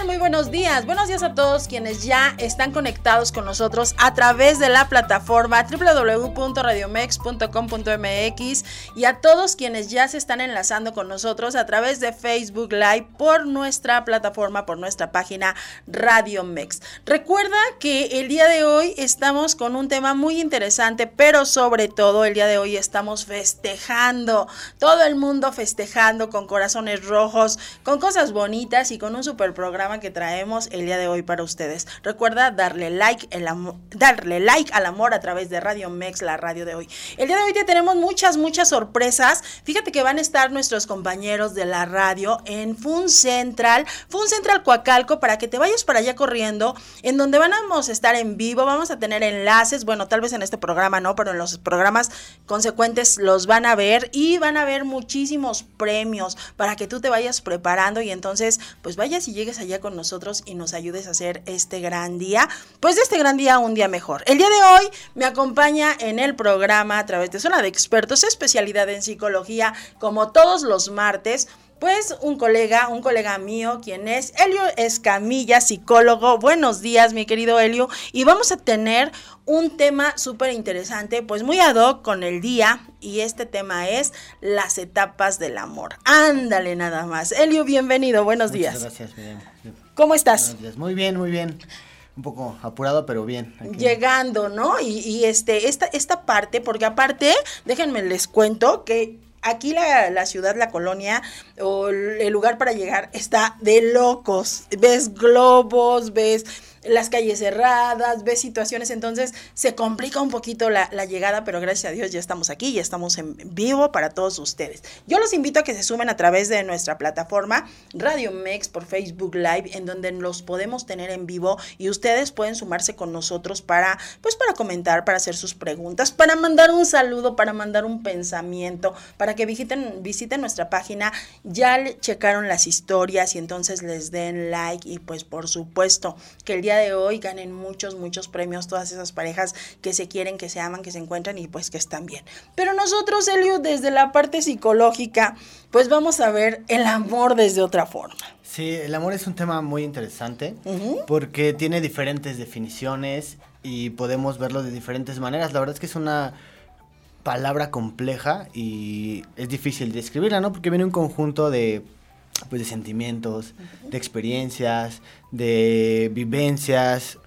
Muy buenos días. Buenos días a todos quienes ya están conectados con nosotros a través de la plataforma www.radiomex.com.mx y a todos quienes ya se están enlazando con nosotros a través de Facebook Live por nuestra plataforma, por nuestra página Radio Mex. Recuerda que el día de hoy estamos con un tema muy interesante, pero sobre todo el día de hoy estamos festejando, todo el mundo festejando con corazones rojos, con cosas bonitas y con un super programa que traemos el día de hoy para ustedes. Recuerda darle like, el darle like al amor a través de Radio Mex, la radio de hoy. El día de hoy te tenemos muchas, muchas sorpresas. Fíjate que van a estar nuestros compañeros de la radio en Fun Central, Fun Central Coacalco, para que te vayas para allá corriendo, en donde vamos a estar en vivo, vamos a tener enlaces, bueno, tal vez en este programa no, pero en los programas consecuentes los van a ver y van a ver muchísimos premios para que tú te vayas preparando y entonces pues vayas y llegues allá con nosotros y nos ayudes a hacer este gran día, pues de este gran día un día mejor. El día de hoy me acompaña en el programa a través de Zona de Expertos, especialidad en psicología, como todos los martes, pues un colega, un colega mío, quien es Helio Escamilla, psicólogo. Buenos días, mi querido Helio. Y vamos a tener un tema súper interesante, pues muy ad hoc con el día. Y este tema es las etapas del amor. Ándale nada más. Helio, bienvenido. Buenos días. Gracias, ¿Cómo estás? Muy bien, muy bien un poco apurado, pero bien. Llegando, ¿no? Y, y, este, esta, esta parte, porque aparte, déjenme les cuento que aquí la, la, ciudad, la colonia o el lugar para llegar está de locos. Ves globos, ves las calles cerradas, ves situaciones, entonces se complica un poquito la, llegada, pero gracias a Dios ya estamos aquí, ya estamos en vivo para todos ustedes. Yo los invito a que se sumen a través de nuestra plataforma Radio Mex por Facebook Live, en donde los podemos tener en vivo y ustedes pueden sumarse con nosotros para, pues para comentar, para hacer sus preguntas, para mandar un saludo, para mandar un pensamiento, para que visiten, visiten nuestra página, ya checaron las historias y entonces les den like y pues por supuesto que el día de hoy ganen muchos, muchos premios todas esas parejas que se quieren, que se aman, que se encuentran y pues que están bien. Pero nosotros, Elio, desde la parte psicológica, pues vamos a ver el amor desde otra forma. Sí, el amor es un tema muy interesante porque tiene diferentes definiciones y podemos verlo de diferentes maneras. La verdad es que es una palabra compleja y es difícil describirla, ¿no? Porque viene un conjunto de pues de sentimientos, de experiencias, de vivencias,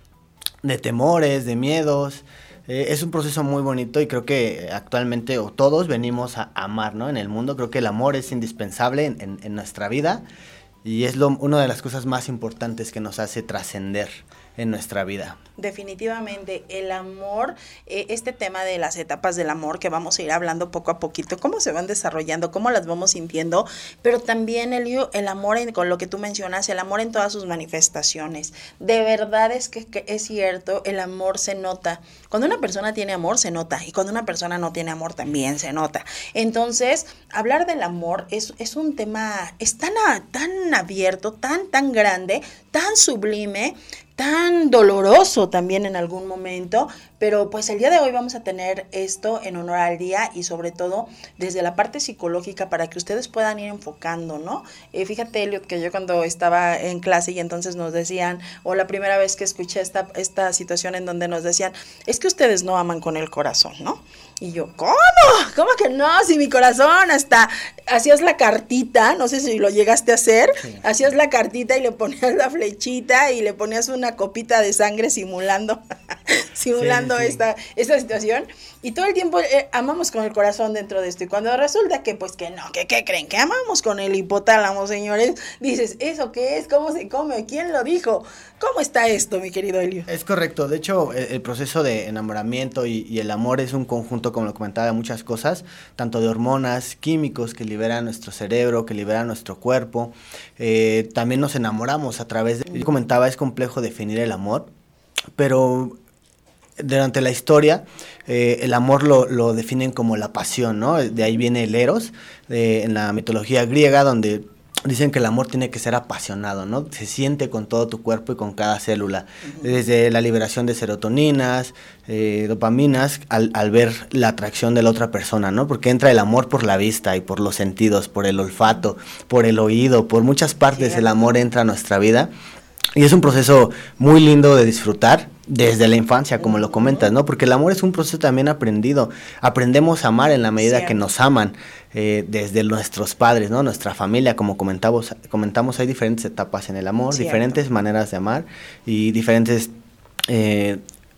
de temores, de miedos. Eh, es un proceso muy bonito y creo que actualmente o todos venimos a amar, ¿no? En el mundo creo que el amor es indispensable en, en, nuestra vida y es lo, una de las cosas más importantes que nos hace trascender en nuestra vida. Definitivamente, el amor, eh, este tema de las etapas del amor que vamos a ir hablando poco a poquito, cómo se van desarrollando, cómo las vamos sintiendo, pero también el, el amor con lo que tú mencionas, el amor en todas sus manifestaciones. De verdad es que, es cierto, el amor se nota. Cuando una persona tiene amor, se nota, y cuando una persona no tiene amor, también se nota. Entonces, hablar del amor es, es un tema, es tan, tan abierto, tan, tan grande, tan sublime, tan doloroso también en algún momento, pero pues el día de hoy vamos a tener esto en honor al día y sobre todo desde la parte psicológica para que ustedes puedan ir enfocando, ¿no? Eh, fíjate, Elliot, que yo cuando estaba en clase y entonces nos decían, o la primera vez que escuché esta, esta situación en donde nos decían, es que ustedes no aman con el corazón, ¿no? Y yo, ¿cómo? ¿Cómo que no? Si mi corazón hasta hacías la cartita, no sé si lo llegaste a hacer, hacías la cartita y le ponías la flechita y le ponías una copita de sangre simulando, simulando Esta, esta situación. Y todo el tiempo eh, amamos con el corazón dentro de esto. Y cuando resulta que, pues que no, que qué creen, que amamos con el hipotálamo, señores, dices, ¿eso qué es? ¿Cómo se come? ¿Quién lo dijo? ¿Cómo está esto, mi querido Elio? Es correcto. De hecho, el, proceso de enamoramiento y el amor es un conjunto como lo comentaba, de muchas cosas, tanto de hormonas, químicos que liberan nuestro cerebro, que liberan nuestro cuerpo. Eh, también nos enamoramos a través de... Yo comentaba, es complejo definir el amor, pero durante la historia, eh, el amor lo, definen como la pasión, ¿no? De ahí viene el eros, en la mitología griega, donde dicen que el amor tiene que ser apasionado, ¿no? Se siente con todo tu cuerpo y con cada célula. Desde la liberación de serotoninas, eh, dopaminas, al, al, ver la atracción de la otra persona, ¿no? Porque entra el amor por la vista y por los sentidos, por el olfato, por el oído, por muchas partes el amor entra a nuestra vida. Y es un proceso muy lindo de disfrutar desde la infancia, como lo comentas, ¿no? Porque el amor es un proceso también aprendido. Aprendemos a amar en la medida que nos aman, eh, desde nuestros padres, ¿no? Nuestra familia, como comentamos, comentamos, hay diferentes etapas en el amor, diferentes maneras de amar y diferentes eh,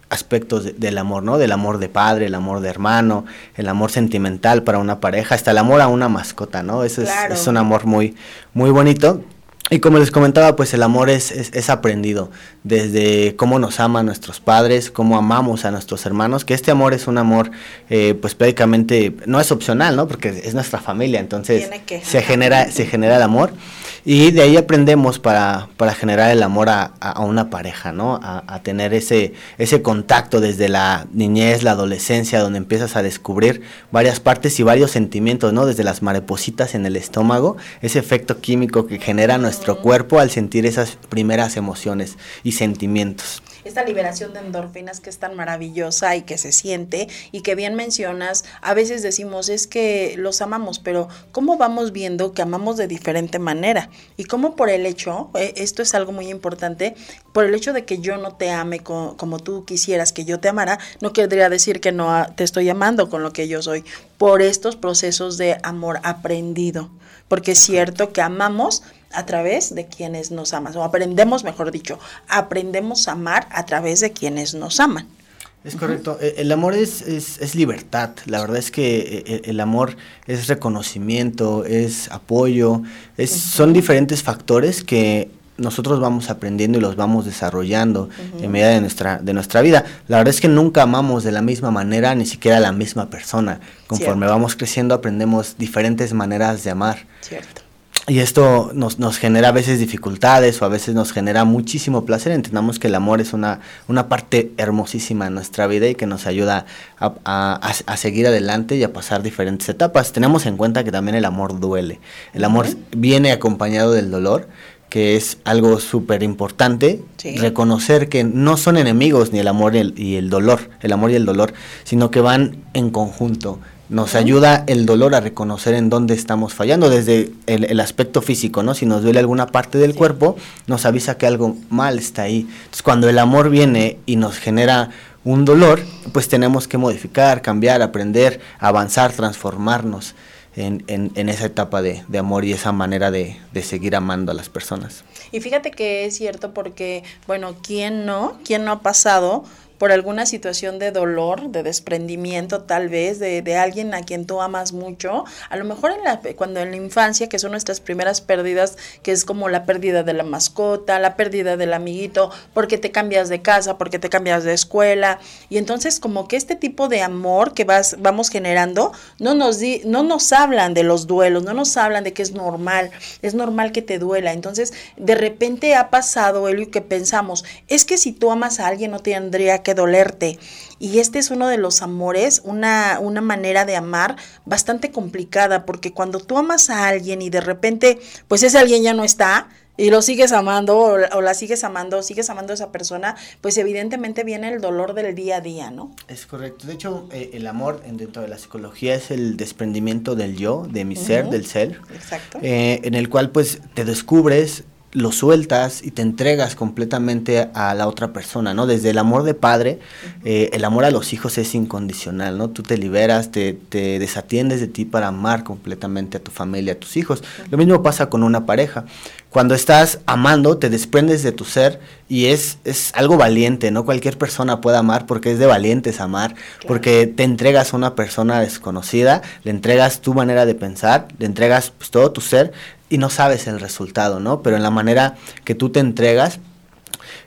aspectos del amor, ¿no? Del amor de padre, el amor de hermano, el amor sentimental para una pareja, hasta el amor a una mascota, ¿no? Ese es, es, un amor muy, muy bonito y como les comentaba, pues el amor es, es, aprendido desde cómo nos aman nuestros padres, cómo amamos a nuestros hermanos, que este amor es un amor, eh, pues prácticamente no es opcional, ¿no? Porque es nuestra familia, entonces se genera, se genera el amor. Y de ahí aprendemos para, para generar el amor a, a una pareja, ¿no? A, a, tener ese, ese contacto desde la niñez, la adolescencia, donde empiezas a descubrir varias partes y varios sentimientos, ¿no? Desde las maripositas en el estómago, ese efecto químico que genera nuestro cuerpo al sentir esas primeras emociones y sentimientos esta liberación de endorfinas que es tan maravillosa y que se siente y que bien mencionas, a veces decimos es que los amamos, pero ¿cómo vamos viendo que amamos de diferente manera? Y cómo por el hecho, eh, esto es algo muy importante, por el hecho de que yo no te ame como tú quisieras que yo te amara, no querría decir que no te estoy amando con lo que yo soy, por estos procesos de amor aprendido, porque es cierto que amamos, a través de quienes nos aman, o aprendemos, mejor dicho, aprendemos a amar a través de quienes nos aman. Es correcto, e, el amor es, es, libertad, la verdad es que e, e, el amor es reconocimiento, es apoyo, es, son diferentes factores que nosotros vamos aprendiendo y los vamos desarrollando en medida de nuestra, de nuestra vida. La verdad es que nunca amamos de la misma manera, ni siquiera a la misma persona. Conforme vamos creciendo aprendemos diferentes maneras de amar. Cierto. Y esto nos, nos genera a veces dificultades o a veces nos genera muchísimo placer. Entendamos que el amor es una, una parte hermosísima en nuestra vida y que nos ayuda a, a, a, seguir adelante y a pasar diferentes etapas. Tenemos en cuenta que también el amor duele. El amor viene acompañado del dolor, que es algo súper importante. Reconocer que no son enemigos ni el amor y el, y el dolor, el amor y el dolor, sino que van en conjunto nos ayuda el dolor a reconocer en dónde estamos fallando, desde el, aspecto físico, ¿no? Si nos duele alguna parte del cuerpo, nos avisa que algo mal está ahí. Entonces, cuando el amor viene y nos genera un dolor, pues tenemos que modificar, cambiar, aprender, avanzar, transformarnos en, en, esa etapa de, de, amor y esa manera de, de seguir amando a las personas. Y fíjate que es cierto porque, bueno, ¿quién no? ¿Quién no ha pasado? Por alguna situación de dolor, de desprendimiento tal vez, de, de, alguien a quien tú amas mucho, a lo mejor en la, cuando en la infancia, que son nuestras primeras pérdidas, que es como la pérdida de la mascota, la pérdida del amiguito, porque te cambias de casa, porque te cambias de escuela, y entonces como que este tipo de amor que vas, vamos generando, no nos, di, no nos hablan de los duelos, no nos hablan de que es normal, es normal que te duela, entonces de repente ha pasado, Elio, que pensamos, es que si tú amas a alguien no tendría que que dolerte. Y este es uno de los amores, una, una manera de amar bastante complicada, porque cuando tú amas a alguien y de repente, pues ese alguien ya no está, y lo sigues amando o, la sigues amando o sigues amando a esa persona, pues evidentemente viene el dolor del día a día, ¿no? Es correcto. De hecho, eh, el amor dentro de la psicología es el desprendimiento del yo, de mi ser, del ser. Exacto. Eh, en el cual pues te descubres, lo sueltas y te entregas completamente a la otra persona, ¿no? Desde el amor de padre, eh, el amor a los hijos es incondicional, ¿no? Tú te liberas, te, te, desatiendes de ti para amar completamente a tu familia, a tus hijos. Lo mismo pasa con una pareja. Cuando estás amando, te desprendes de tu ser y es, es algo valiente, no cualquier persona puede amar porque es de valientes amar, porque te entregas a una persona desconocida, le entregas tu manera de pensar, le entregas pues, todo tu ser y no sabes el resultado, ¿no? Pero en la manera que tú te entregas,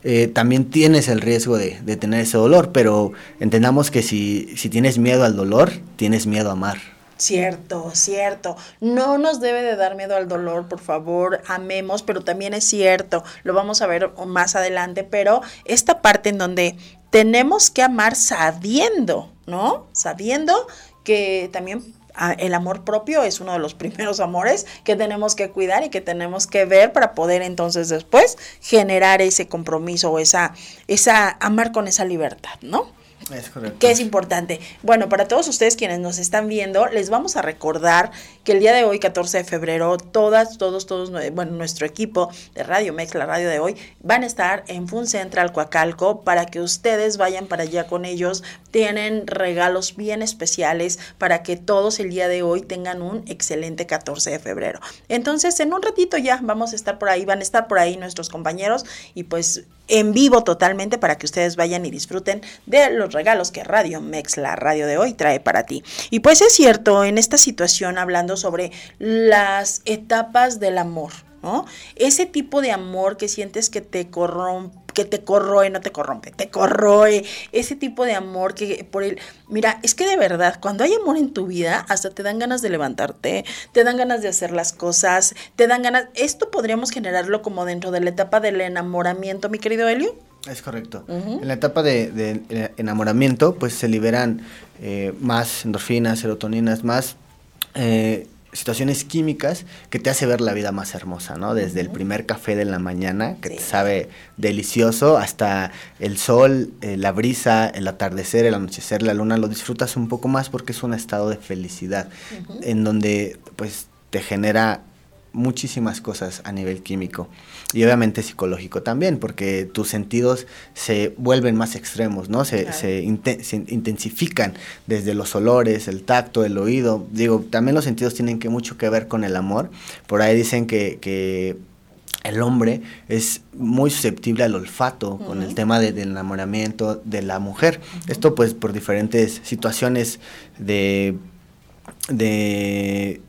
eh, también tienes el riesgo de, tener ese dolor, pero entendamos que si, si tienes miedo al dolor, tienes miedo a amar. Cierto, cierto. No nos debe de dar miedo al dolor, por favor, amemos, pero también es cierto, lo vamos a ver más adelante, pero esta parte en donde tenemos que amar sabiendo, ¿no? Sabiendo que también el amor propio es uno de los primeros amores que tenemos que cuidar y que tenemos que ver para poder entonces después generar ese compromiso o esa, esa amar con esa libertad, ¿no? Es correcto. Que es importante. Bueno, para todos ustedes quienes nos están viendo, les vamos a recordar el día de hoy, 14 de febrero, todas, todos, todos, bueno, nuestro equipo de Radio Mex, la radio de hoy, van a estar en Fun Central Coacalco para que ustedes vayan para allá con ellos. Tienen regalos bien especiales para que todos el día de hoy tengan un excelente 14 de febrero. Entonces, en un ratito ya vamos a estar por ahí, van a estar por ahí nuestros compañeros y pues en vivo totalmente para que ustedes vayan y disfruten de los regalos que Radio Mex, la radio de hoy, trae para ti. Y pues es cierto, en esta situación hablando sobre las etapas del amor, ¿no? Ese tipo de amor que sientes que te corrompe que te corroe, no te corrompe, te corroe, ese tipo de amor que por el, mira, es que de verdad, cuando hay amor en tu vida, hasta te dan ganas de levantarte, te dan ganas de hacer las cosas, te dan ganas, esto podríamos generarlo como dentro de la etapa del enamoramiento, mi querido Helio. Es correcto. En la etapa de, eh, enamoramiento, pues se liberan eh, más endorfinas, serotoninas, más eh, situaciones químicas que te hace ver la vida más hermosa, ¿no? Desde el primer café de la mañana, que te sabe delicioso, hasta el sol, eh, la brisa, el atardecer, el anochecer, la luna, lo disfrutas un poco más porque es un estado de felicidad, en donde pues te genera muchísimas cosas a nivel químico y obviamente psicológico también, porque tus sentidos se vuelven más extremos, ¿no? Se, se, intensifican desde los olores, el tacto, el oído. Digo, también los sentidos tienen que mucho que ver con el amor. Por ahí dicen que, que el hombre es muy susceptible al olfato con el tema del enamoramiento de la mujer. Esto pues por diferentes situaciones de, de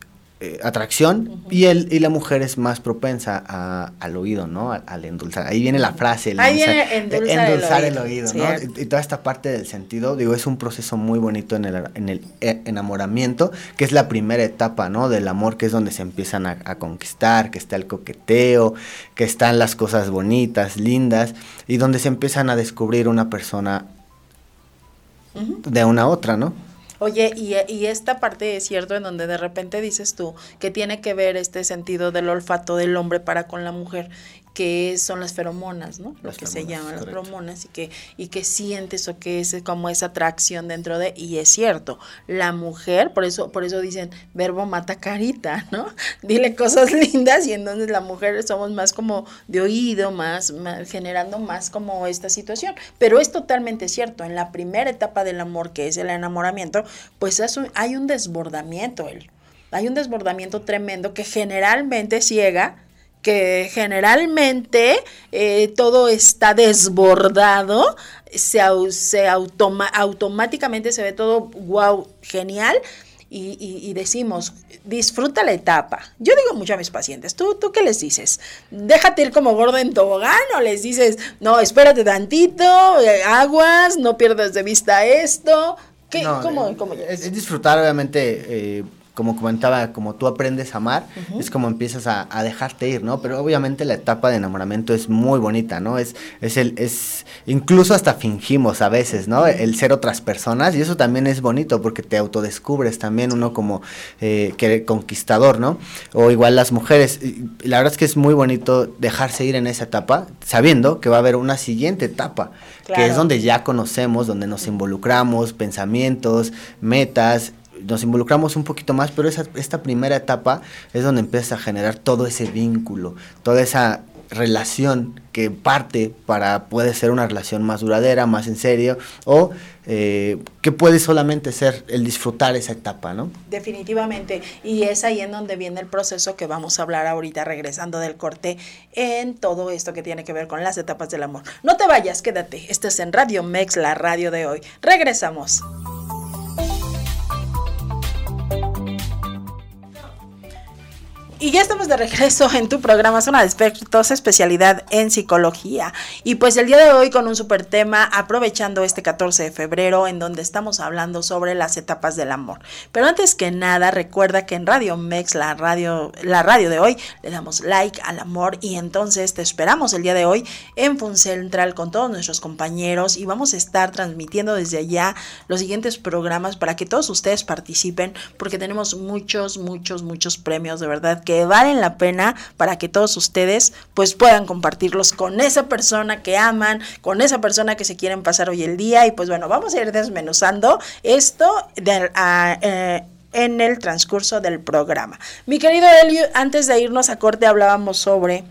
eh, atracción y, el, y la mujer es más propensa a, al oído, ¿no? Al, endulzar. Ahí viene la frase, el Ahí viene endulzar, el oído, ¿no? Y, toda esta parte del sentido, digo, es un proceso muy bonito en el, en el eh, enamoramiento, que es la primera etapa, ¿no? Del amor, que es donde se empiezan a, conquistar, que está el coqueteo, que están las cosas bonitas, lindas, y donde se empiezan a descubrir una persona de una otra, ¿no? Oye, y, y, esta parte es cierto en donde de repente dices tú que tiene que ver este sentido del olfato del hombre para con la mujer que son las feromonas, ¿no? Lo que se llaman las feromonas y que, y que sientes o que es como esa atracción dentro de, y es cierto, la mujer, por eso, por eso dicen, verbo mata carita, ¿no? Dile cosas lindas y entonces la mujer somos más como de oído, más, generando más como esta situación. Pero es totalmente cierto, en la primera etapa del amor, que es el enamoramiento, pues hay un desbordamiento, hay un desbordamiento tremendo que generalmente ciega que generalmente eh, todo está desbordado, se, se automáticamente se ve todo wow, genial. Y, decimos, disfruta la etapa. Yo digo mucho a mis pacientes, ¿tú, ¿tú qué les dices? Déjate ir como gordo en tobogán o les dices, no, espérate tantito, eh, aguas, no pierdas de vista esto. ¿Qué, ¿cómo, eh, es, disfrutar, obviamente. Eh, como comentaba, como tú aprendes a amar, es como empiezas a, dejarte ir, ¿no? Pero obviamente la etapa de enamoramiento es muy bonita, ¿no? Es, es el, es, incluso hasta fingimos a veces, ¿no? El ser otras personas, y eso también es bonito porque te autodescubres también uno como eh, que conquistador, ¿no? O igual las mujeres, la verdad es que es muy bonito dejarse ir en esa etapa, sabiendo que va a haber una siguiente etapa, que es donde ya conocemos, donde nos involucramos, pensamientos, metas, nos involucramos un poquito más, pero esa, esta primera etapa es donde empieza a generar todo ese vínculo, toda esa relación que parte para puede ser una relación más duradera, más en serio, o eh, que puede solamente ser el disfrutar esa etapa, ¿no? Definitivamente, y es ahí en donde viene el proceso que vamos a hablar ahorita regresando del corte en todo esto que tiene que ver con las etapas del amor. No te vayas, quédate, estás en Radio Mex, la radio de hoy. Regresamos. Y ya estamos de regreso en tu programa Zona de Expertos, especialidad en psicología. Y pues el día de hoy con un super tema, aprovechando este 14 de febrero, en donde estamos hablando sobre las etapas del amor. Pero antes que nada, recuerda que en Radio Mex, la radio, la radio de hoy, le damos like al amor y entonces te esperamos el día de hoy en Fun Central con todos nuestros compañeros y vamos a estar transmitiendo desde allá los siguientes programas para que todos ustedes participen, porque tenemos muchos, muchos, muchos premios de verdad que que valen la pena para que todos ustedes pues puedan compartirlos con esa persona que aman, con esa persona que se quieren pasar hoy el día y pues bueno, vamos a ir desmenuzando esto eh, en el transcurso del programa. Mi querido Elio, antes de irnos a corte hablábamos sobre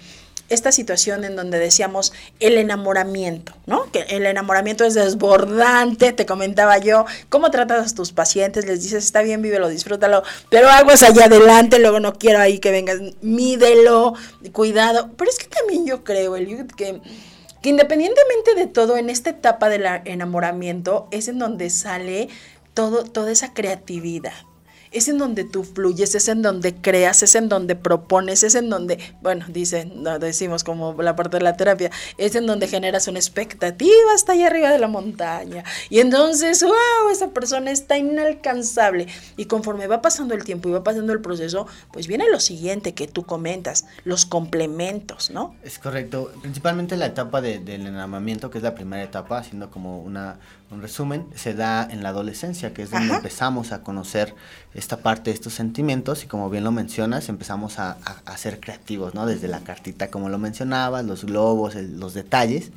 esta situación en donde decíamos el enamoramiento, ¿no? Que el enamoramiento es desbordante, te comentaba yo, cómo tratas a tus pacientes, les dices, está bien, vívelo, disfrútalo, pero aguas allá adelante, luego no quiero ahí que vengas, mídelo, cuidado. Pero es que también yo creo, el que que independientemente de todo, en esta etapa del enamoramiento es en donde sale todo, toda esa creatividad, es en donde tú fluyes, es en donde creas, es en donde propones, es en donde, bueno, dicen, no, decimos como la parte de la terapia, es en donde generas una expectativa hasta allá arriba de la montaña. Y entonces, wow, esa persona está inalcanzable. Y conforme va pasando el tiempo y va pasando el proceso, pues viene lo siguiente que tú comentas, los complementos, ¿no? Es correcto. Principalmente la etapa del enamoramiento, que es la primera etapa, haciendo como una un resumen, se da en la adolescencia, que es donde empezamos a conocer esta parte de estos sentimientos y como bien lo mencionas, empezamos a, a, ser creativos, ¿no? Desde la cartita, como lo mencionabas, los globos, los detalles.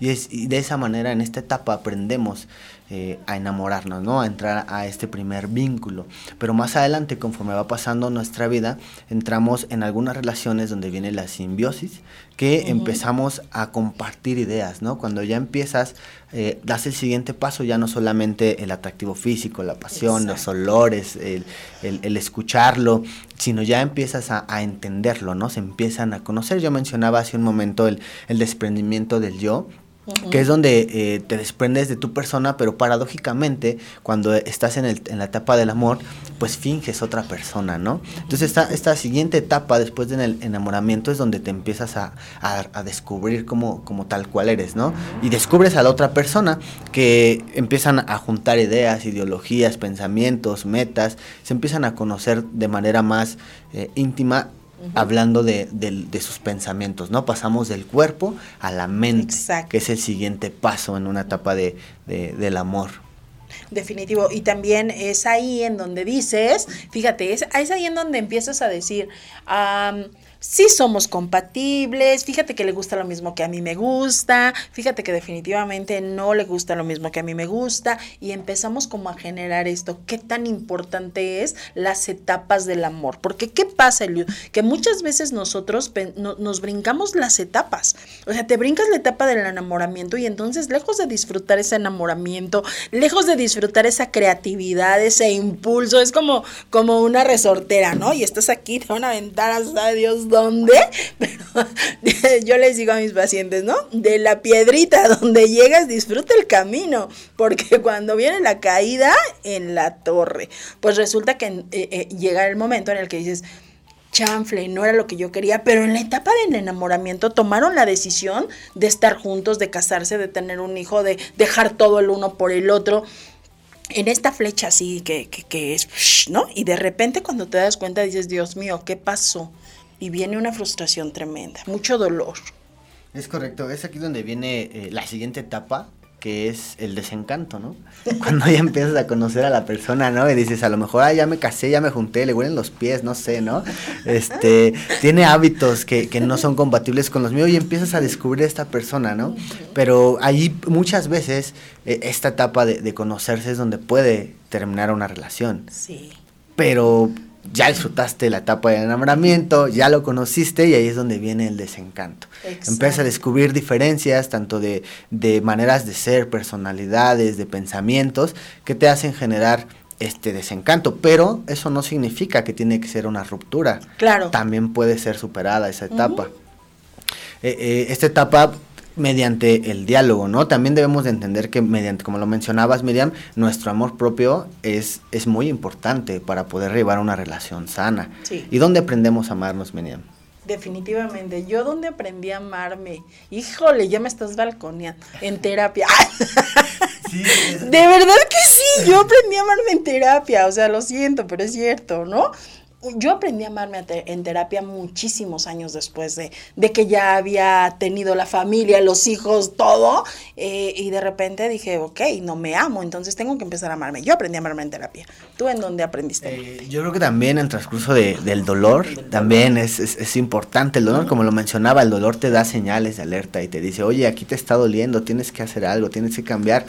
Y, es, y de esa manera, en esta etapa, aprendemos eh, a enamorarnos, ¿no? A entrar a este primer vínculo. Pero más adelante, conforme va pasando nuestra vida, entramos en algunas relaciones donde viene la simbiosis, que empezamos a compartir ideas, ¿no? Cuando ya empiezas, eh, das el siguiente paso, ya no solamente el atractivo físico, la pasión, los olores, el, escucharlo, sino ya empiezas a, entenderlo, ¿no? Se empiezan a conocer. Yo mencionaba hace un momento el, el desprendimiento del yo, que es donde eh, te desprendes de tu persona, pero paradójicamente, cuando estás en, el, en, la etapa del amor, pues finges otra persona, ¿no? Entonces esta, esta siguiente etapa después del enamoramiento es donde te empiezas a, a, descubrir como, como tal cual eres, ¿no? Y descubres a la otra persona que empiezan a juntar ideas, ideologías, pensamientos, metas, se empiezan a conocer de manera más eh, íntima hablando de, sus pensamientos, ¿no? Pasamos del cuerpo a la mente, que es el siguiente paso en una etapa de, del amor. Definitivo. Y también es ahí en donde dices, fíjate, es, es ahí en donde empiezas a decir, sí somos compatibles, fíjate que le gusta lo mismo que a mí me gusta, fíjate que definitivamente no le gusta lo mismo que a mí me gusta y empezamos como a generar esto, qué tan importante es las etapas del amor, porque ¿qué pasa? Que muchas veces nosotros nos brincamos las etapas, o sea, te brincas la etapa del enamoramiento y entonces lejos de disfrutar ese enamoramiento, lejos de disfrutar esa creatividad, ese impulso, es como, como una resortera, ¿no? Y estás aquí, te van a aventar hasta Dios dónde, pero yo les digo a mis pacientes, ¿no? De la piedrita donde llegas, disfruta el camino, porque cuando viene la caída en la torre, pues resulta que eh, eh, llega el momento en el que dices, chanfle, no era lo que yo quería, pero en la etapa del enamoramiento tomaron la decisión de estar juntos, de casarse, de tener un hijo, de dejar todo el uno por el otro. En esta flecha así que, que, que es, ¿no? Y de repente cuando te das cuenta dices, Dios mío, ¿qué pasó? Y viene una frustración tremenda, mucho dolor. Es correcto, es aquí donde viene eh, la siguiente etapa, que es el desencanto, ¿no? Cuando ya empiezas a conocer a la persona, ¿no? Y dices, a lo mejor, ah, ya me casé, ya me junté, le huelen los pies, no sé, ¿no? Este, tiene hábitos que, que no son compatibles con los míos y empiezas a descubrir a esta persona, ¿no? Pero ahí muchas veces eh, esta etapa de, de conocerse es donde puede terminar una relación. Sí. Pero ya disfrutaste la etapa de enamoramiento, ya lo conociste y ahí es donde viene el desencanto. Empiezas a descubrir diferencias tanto de, de, maneras de ser, personalidades, de pensamientos que te hacen generar este desencanto, pero eso no significa que tiene que ser una ruptura. Claro. También puede ser superada esa etapa. Eh, eh, esta etapa mediante el diálogo, ¿no? También debemos de entender que mediante, como lo mencionabas, Miriam, nuestro amor propio es, es muy importante para poder llevar una relación sana. ¿Y dónde aprendemos a amarnos, Miriam? Definitivamente. Yo donde aprendí a amarme, híjole, ya me estás balconeando, en terapia. de verdad que sí, yo aprendí a amarme en terapia, o sea, lo siento, pero es cierto, ¿no? Yo aprendí a amarme en terapia muchísimos años después de, de, que ya había tenido la familia, los hijos, todo, eh, y de repente dije, ok, no me amo, entonces tengo que empezar a amarme. Yo aprendí a amarme en terapia. ¿Tú en dónde aprendiste? Eh, yo creo que también el transcurso de, del dolor, también es, es, importante el dolor, como lo mencionaba, el dolor te da señales de alerta y te dice, oye, aquí te está doliendo, tienes que hacer algo, tienes que cambiar.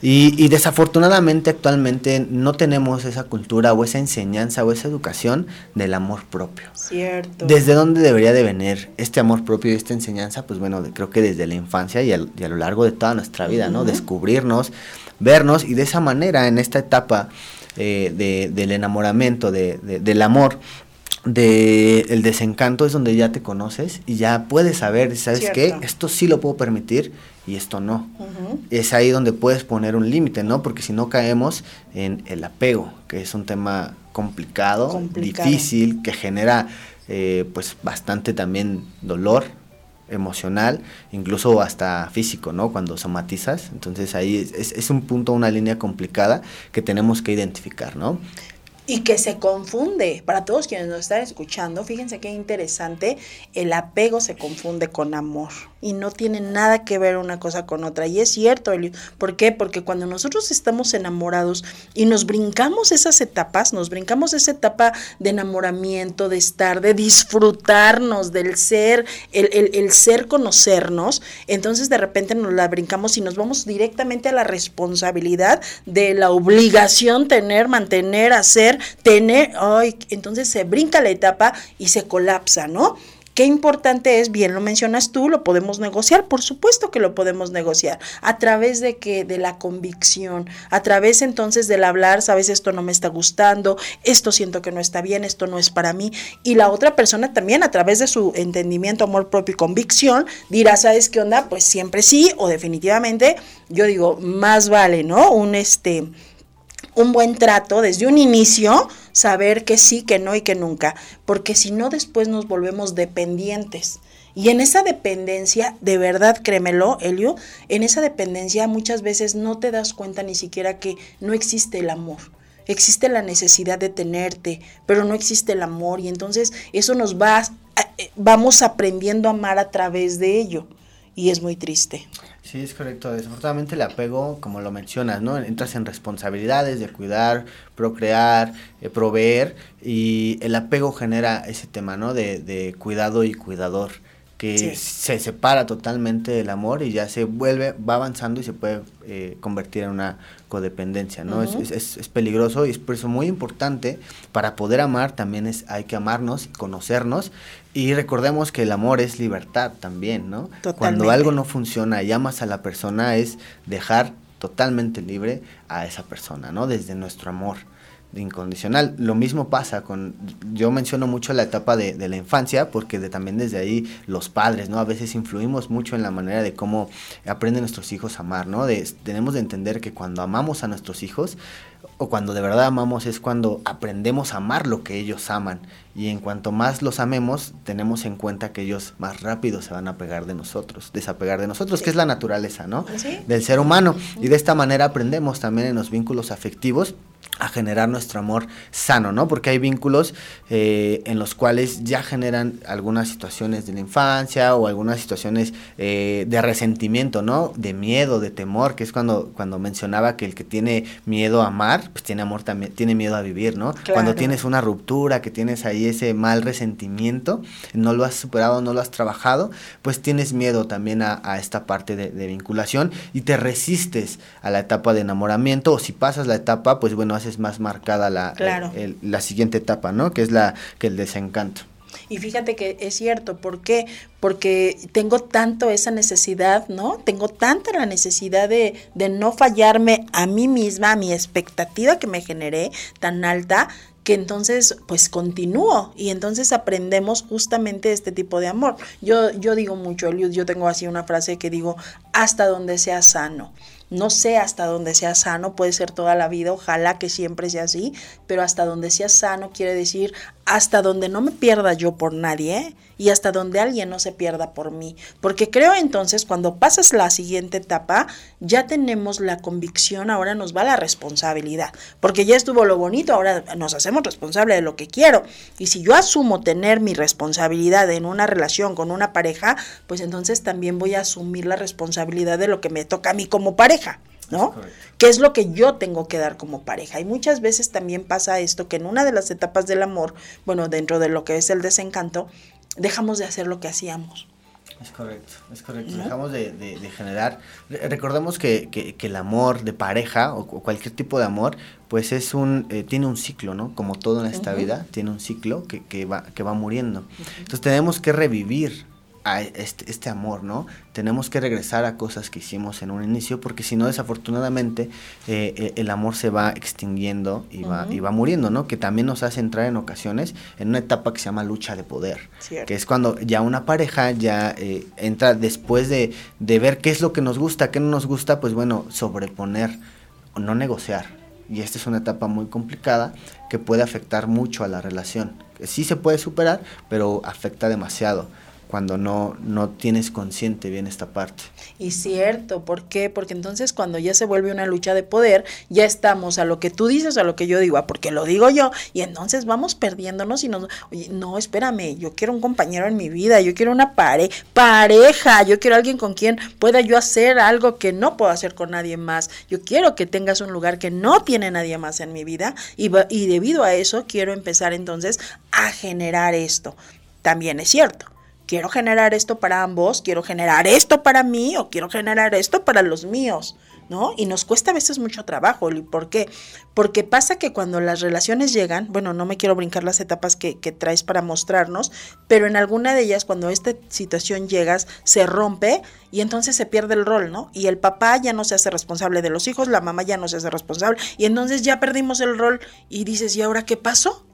Y, y desafortunadamente actualmente no tenemos esa cultura o esa enseñanza o esa educación del amor propio. Cierto. ¿Desde dónde debería de venir este amor propio y esta enseñanza? Pues bueno, creo que desde la infancia y, a lo largo de toda nuestra vida, ¿no? Descubrirnos, vernos y de esa manera en esta etapa eh, de, del enamoramiento, de, del amor, de el desencanto es donde ya te conoces y ya puedes saber, ¿sabes qué? Esto sí lo puedo permitir y esto no. Es ahí donde puedes poner un límite, ¿no? Porque si no caemos en el apego, que es un tema complicado, difícil, que genera eh, pues bastante también dolor emocional, incluso hasta físico, ¿no? Cuando somatizas. Entonces ahí es, es un punto, una línea complicada que tenemos que identificar, ¿no? Y que se confunde. Para todos quienes nos están escuchando, fíjense qué interesante, el apego se confunde con amor y no tiene nada que ver una cosa con otra. Y es cierto. ¿Por qué? Porque cuando nosotros estamos enamorados y nos brincamos esas etapas, nos brincamos esa etapa de enamoramiento, de estar, de disfrutarnos del ser, el, el, el ser conocernos, entonces de repente nos la brincamos y nos vamos directamente a la responsabilidad de la obligación tener, mantener, hacer tener, ay, entonces se brinca la etapa y se colapsa, ¿no? Qué importante es, bien lo mencionas tú, lo podemos negociar, por supuesto que lo podemos negociar, a través de que de la convicción, a través entonces del hablar, sabes, esto no me está gustando, esto siento que no está bien, esto no es para mí, y la otra persona también a través de su entendimiento, amor propio y convicción, dirá, ¿sabes qué onda? Pues siempre sí, o definitivamente, yo digo, más vale, ¿no? Un este un buen trato desde un inicio, saber que sí, que no y que nunca, porque si no después nos volvemos dependientes. Y en esa dependencia, de verdad, créemelo, Elio, en esa dependencia muchas veces no te das cuenta ni siquiera que no existe el amor. Existe la necesidad de tenerte, pero no existe el amor y entonces eso nos va, eh, vamos aprendiendo a amar a través de ello y es muy triste. Sí, es correcto. Desafortunadamente el apego, como lo mencionas, ¿no? Entras en responsabilidades de cuidar, procrear, eh, proveer y el apego genera ese tema, ¿no? De, de cuidado y cuidador que se separa totalmente del amor y ya se vuelve, va avanzando y se puede eh, convertir en una codependencia, ¿no? es, es, es, peligroso y es por eso muy importante para poder amar también es, hay que amarnos, conocernos y recordemos que el amor es libertad también, ¿no? Cuando algo no funciona y amas a la persona es dejar totalmente libre a esa persona, ¿no? Desde nuestro amor incondicional. Lo mismo pasa con, yo menciono mucho la etapa de, de la infancia, porque de, también desde ahí los padres, ¿no? A veces influimos mucho en la manera de cómo aprenden nuestros hijos a amar, ¿no? De, tenemos de entender que cuando amamos a nuestros hijos, o cuando de verdad amamos es cuando aprendemos a amar lo que ellos aman. Y en cuanto más los amemos, tenemos en cuenta que ellos más rápido se van a pegar de nosotros, desapegar de nosotros, que es la naturaleza, ¿no? Del ser humano. Y de esta manera aprendemos también en los vínculos afectivos a generar nuestro amor sano, ¿no? Porque hay vínculos eh, en los cuales ya generan algunas situaciones de la infancia o algunas situaciones eh, de resentimiento, ¿no? De miedo, de temor, que es cuando, cuando mencionaba que el que tiene miedo a amar, pues tiene amor también, tiene miedo a vivir, ¿no? Cuando tienes una ruptura, que tienes ahí ese mal resentimiento, no lo has superado, no lo has trabajado, pues tienes miedo también a, esta parte de, de vinculación y te resistes a la etapa de enamoramiento o si pasas la etapa, pues bueno, haces más marcada la, la siguiente etapa, ¿no? Que es la que el desencanto. Y fíjate que es cierto, ¿por qué? Porque tengo tanto esa necesidad, ¿no? Tengo tanta la necesidad de, de no fallarme a mí misma, a mi expectativa que me generé tan alta, que entonces pues continúo y entonces aprendemos justamente este tipo de amor. Yo, yo digo mucho, yo tengo así una frase que digo, hasta donde sea sano. No sé hasta donde sea sano, puede ser toda la vida, ojalá que siempre sea así, pero hasta donde sea sano quiere decir hasta donde no me pierda yo por nadie y hasta donde alguien no se pierda por mí. Porque creo entonces cuando pasas la siguiente etapa, ya tenemos la convicción, ahora nos va la responsabilidad. Porque ya estuvo lo bonito, ahora nos hacemos responsable de lo que quiero. Y si yo asumo tener mi responsabilidad en una relación con una pareja, pues entonces también voy a asumir la responsabilidad de lo que me toca a mí como pareja. ¿No? ¿Qué es lo que yo tengo que dar como pareja? Y muchas veces también pasa esto, que en una de las etapas del amor, bueno, dentro de lo que es el desencanto, dejamos de hacer lo que hacíamos. Es correcto, es correcto. Dejamos de, de, generar. Recordemos que, que, el amor de pareja o, cualquier tipo de amor, pues es un eh, tiene un ciclo, ¿no? Como todo en esta vida, tiene un ciclo que, que, va, que va muriendo. Entonces tenemos que revivir este, este, amor, ¿no? Tenemos que regresar a cosas que hicimos en un inicio, porque si no, desafortunadamente, eh, eh, el amor se va extinguiendo y, va, y va muriendo, ¿no? Que también nos hace entrar en ocasiones en una etapa que se llama lucha de poder, que es cuando ya una pareja ya eh, entra después de, de ver qué es lo que nos gusta, qué no nos gusta, pues bueno, sobreponer o no negociar. Y esta es una etapa muy complicada que puede afectar mucho a la relación. Sí se puede superar, pero afecta demasiado cuando no, no tienes consciente bien esta parte. Y cierto, ¿por qué? Porque entonces cuando ya se vuelve una lucha de poder, ya estamos a lo que tú dices, a lo que yo digo, a porque lo digo yo, y entonces vamos perdiéndonos y nos, oye, no, espérame, yo quiero un compañero en mi vida, yo quiero una pare pareja, yo quiero alguien con quien pueda yo hacer algo que no puedo hacer con nadie más, yo quiero que tengas un lugar que no tiene nadie más en mi vida, y, y debido a eso quiero empezar entonces a generar esto. También es cierto quiero generar esto para ambos, quiero generar esto para mí o quiero generar esto para los míos, ¿no? Y nos cuesta a veces mucho trabajo. ¿Y por qué? Porque pasa que cuando las relaciones llegan, bueno, no me quiero brincar las etapas que, que traes para mostrarnos, pero en alguna de ellas, cuando esta situación llega, se rompe y entonces se pierde el rol, ¿no? Y el papá ya no se hace responsable de los hijos, la mamá ya no se hace responsable, y entonces ya perdimos el rol y dices, ¿y ahora qué pasó?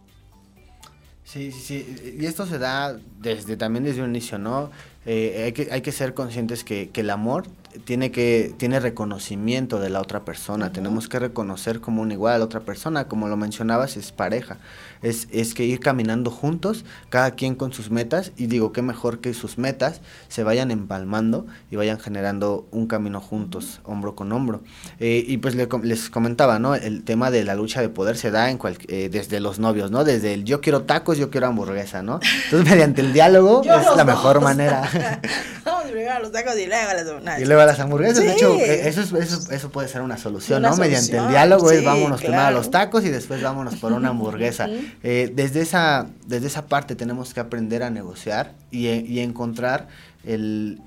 Sí, sí, sí. Y esto se da desde también desde un inicio, ¿no? Eh, hay, que, hay que ser conscientes que, que el amor tiene que tiene reconocimiento de la otra persona. Tenemos que reconocer como un igual a la otra persona. Como lo mencionabas, es pareja. Es, es que ir caminando juntos, cada quien con sus metas. Y digo, qué mejor que sus metas se vayan empalmando y vayan generando un camino juntos, hombro con hombro. Eh, y pues les comentaba, ¿no? El tema de la lucha de poder se da en eh, desde los novios, ¿no? Desde el yo quiero tacos, yo quiero hamburguesa, ¿no? Entonces, mediante el diálogo es la mejor manera. A los tacos y luego las Y luego a las hamburguesas. De hecho, eso, eso, eso puede ser una solución, ¿no? Mediante el diálogo es vámonos primero a los tacos y después vámonos por una hamburguesa. eh, desde, esa, desde esa parte tenemos que aprender a negociar y, y encontrar el,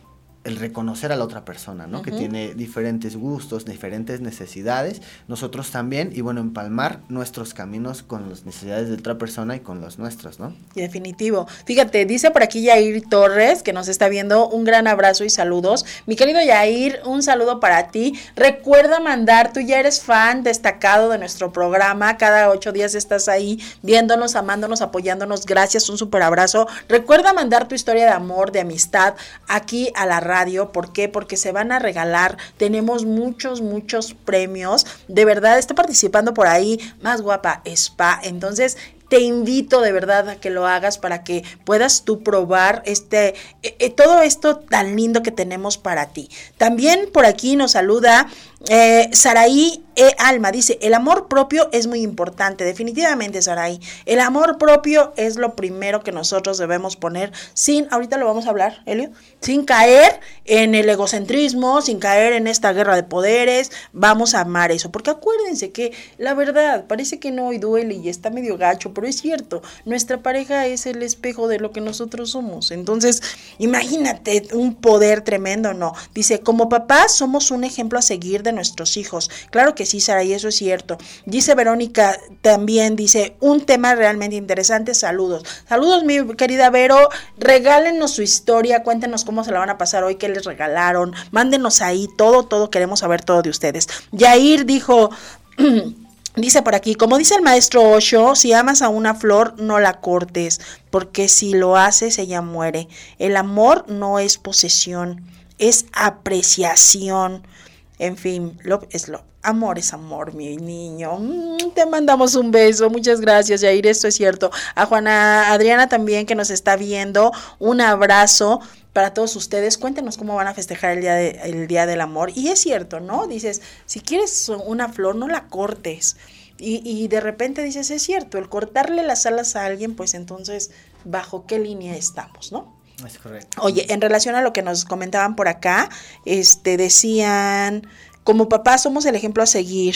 el reconocer a la otra persona, ¿no? Que tiene diferentes gustos, diferentes necesidades, nosotros también, y bueno, empalmar nuestros caminos con las necesidades de otra persona y con los nuestros, ¿no? Definitivo. Fíjate, dice por aquí Yair Torres, que nos está viendo, un gran abrazo y saludos. Mi querido Yair, un saludo para ti. Recuerda mandar, tú ya eres fan destacado de nuestro programa, cada ocho días estás ahí viéndonos, amándonos, apoyándonos, gracias, un súper abrazo. Recuerda mandar tu historia de amor, de amistad, aquí a la radio ¿Por qué? Porque se van a regalar. Tenemos muchos, muchos premios. De verdad, está participando por ahí Más Guapa Spa. Entonces, te invito de verdad a que lo hagas para que puedas tú probar este eh, eh, todo esto tan lindo que tenemos para ti. También por aquí nos saluda eh, Saraí e. Alma, dice, el amor propio es muy importante, definitivamente Saraí. El amor propio es lo primero que nosotros debemos poner sin, ahorita lo vamos a hablar, Elio, sin caer en el egocentrismo, sin caer en esta guerra de poderes, vamos a amar eso, porque acuérdense que la verdad parece que no y duele y está medio gacho, pero es cierto, nuestra pareja es el espejo de lo que nosotros somos. Entonces, imagínate un poder tremendo, ¿no? Dice, como papás somos un ejemplo a seguir de nuestros hijos. Claro que sí, Sara, y eso es cierto. Dice Verónica también, dice, un tema realmente interesante, saludos. Saludos, mi querida Vero, regálenos su historia, cuéntenos cómo se la van a pasar hoy, qué les regalaron, mándenos ahí todo, todo, queremos saber todo de ustedes. Yair dijo... Dice por aquí, como dice el maestro Osho, si amas a una flor, no la cortes, porque si lo haces, ella muere. El amor no es posesión, es apreciación. En fin, lo es lo. Amor es amor, mi niño. Mm, te mandamos un beso. Muchas gracias, Jair. Esto es cierto. A Juana Adriana también que nos está viendo. Un abrazo para todos ustedes. Cuéntenos cómo van a festejar el día, día del amor. Y es cierto, ¿no? Dices, si quieres una flor, no la cortes. Y, de repente dices, es cierto, el cortarle las alas a alguien, pues entonces, ¿bajo qué línea estamos, no? Es correcto. Oye, en relación a lo que nos comentaban por acá, este decían, como papá somos el ejemplo a seguir.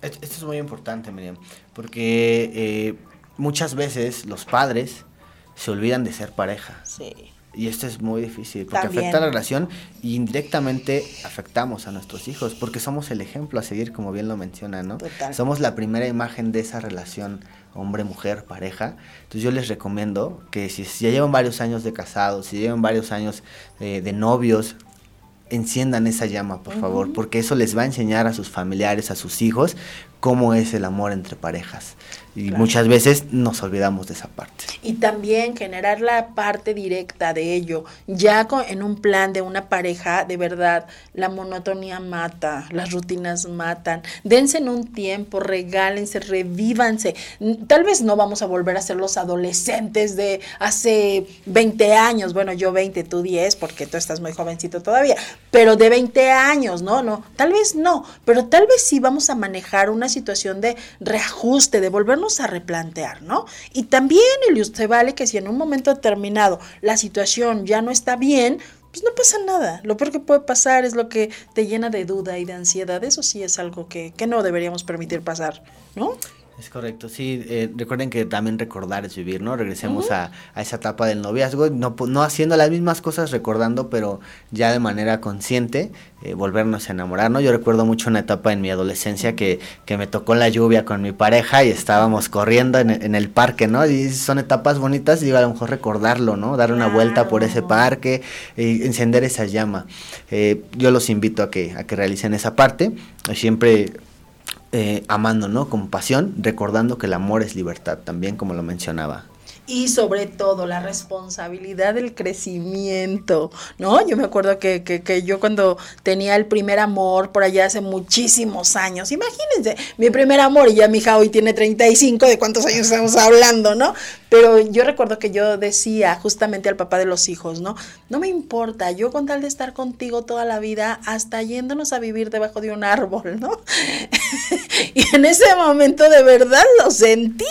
Esto es muy importante, Miriam, porque eh, muchas veces los padres se olvidan de ser pareja. Sí. Y esto es muy difícil, porque afecta la relación y indirectamente afectamos a nuestros hijos, porque somos el ejemplo a seguir, como bien lo menciona, ¿no? Total. Somos la primera imagen de esa relación hombre, mujer, pareja. Entonces yo les recomiendo que si, si ya llevan varios años de casados, si llevan varios años eh, de novios, enciendan esa llama, por uh -huh. favor, porque eso les va a enseñar a sus familiares, a sus hijos, cómo es el amor entre parejas. Y claro. muchas veces nos olvidamos de esa parte. Y también generar la parte directa de ello. Ya con, en un plan de una pareja, de verdad, la monotonía mata, las rutinas matan. Dense en un tiempo, regálense, revívanse. Tal vez no vamos a volver a ser los adolescentes de hace 20 años. Bueno, yo 20, tú 10, porque tú estás muy jovencito todavía. Pero de 20 años, ¿no? No, tal vez no. Pero tal vez sí vamos a manejar una situación de reajuste, de volvernos a replantear, ¿no? Y también, y usted vale que si en un momento determinado la situación ya no está bien, pues no pasa nada. Lo peor que puede pasar es lo que te llena de duda y de ansiedad. Eso sí es algo que, que no deberíamos permitir pasar, ¿no? Es correcto, sí, eh, recuerden que también recordar es vivir, ¿no? Regresemos uh -huh. a, a, esa etapa del noviazgo, no, no haciendo las mismas cosas, recordando, pero ya de manera consciente, eh, volvernos a enamorar, ¿no? Yo recuerdo mucho una etapa en mi adolescencia que, que me tocó la lluvia con mi pareja y estábamos corriendo en, en, el parque, ¿no? Y son etapas bonitas y a lo mejor recordarlo, ¿no? Dar una claro. vuelta por ese parque, y encender esa llama. Eh, yo los invito a que, a que realicen esa parte, siempre eh, amando, ¿no? Con pasión, recordando que el amor es libertad, también como lo mencionaba. Y sobre todo la responsabilidad del crecimiento, ¿no? Yo me acuerdo que, que, que, yo cuando tenía el primer amor por allá hace muchísimos años, imagínense, mi primer amor y ya mi hija hoy tiene 35, ¿de cuántos años estamos hablando, no? Pero yo recuerdo que yo decía justamente al papá de los hijos, ¿no? No me importa, yo con tal de estar contigo toda la vida, hasta yéndonos a vivir debajo de un árbol, ¿no? y en ese momento de verdad lo sentía,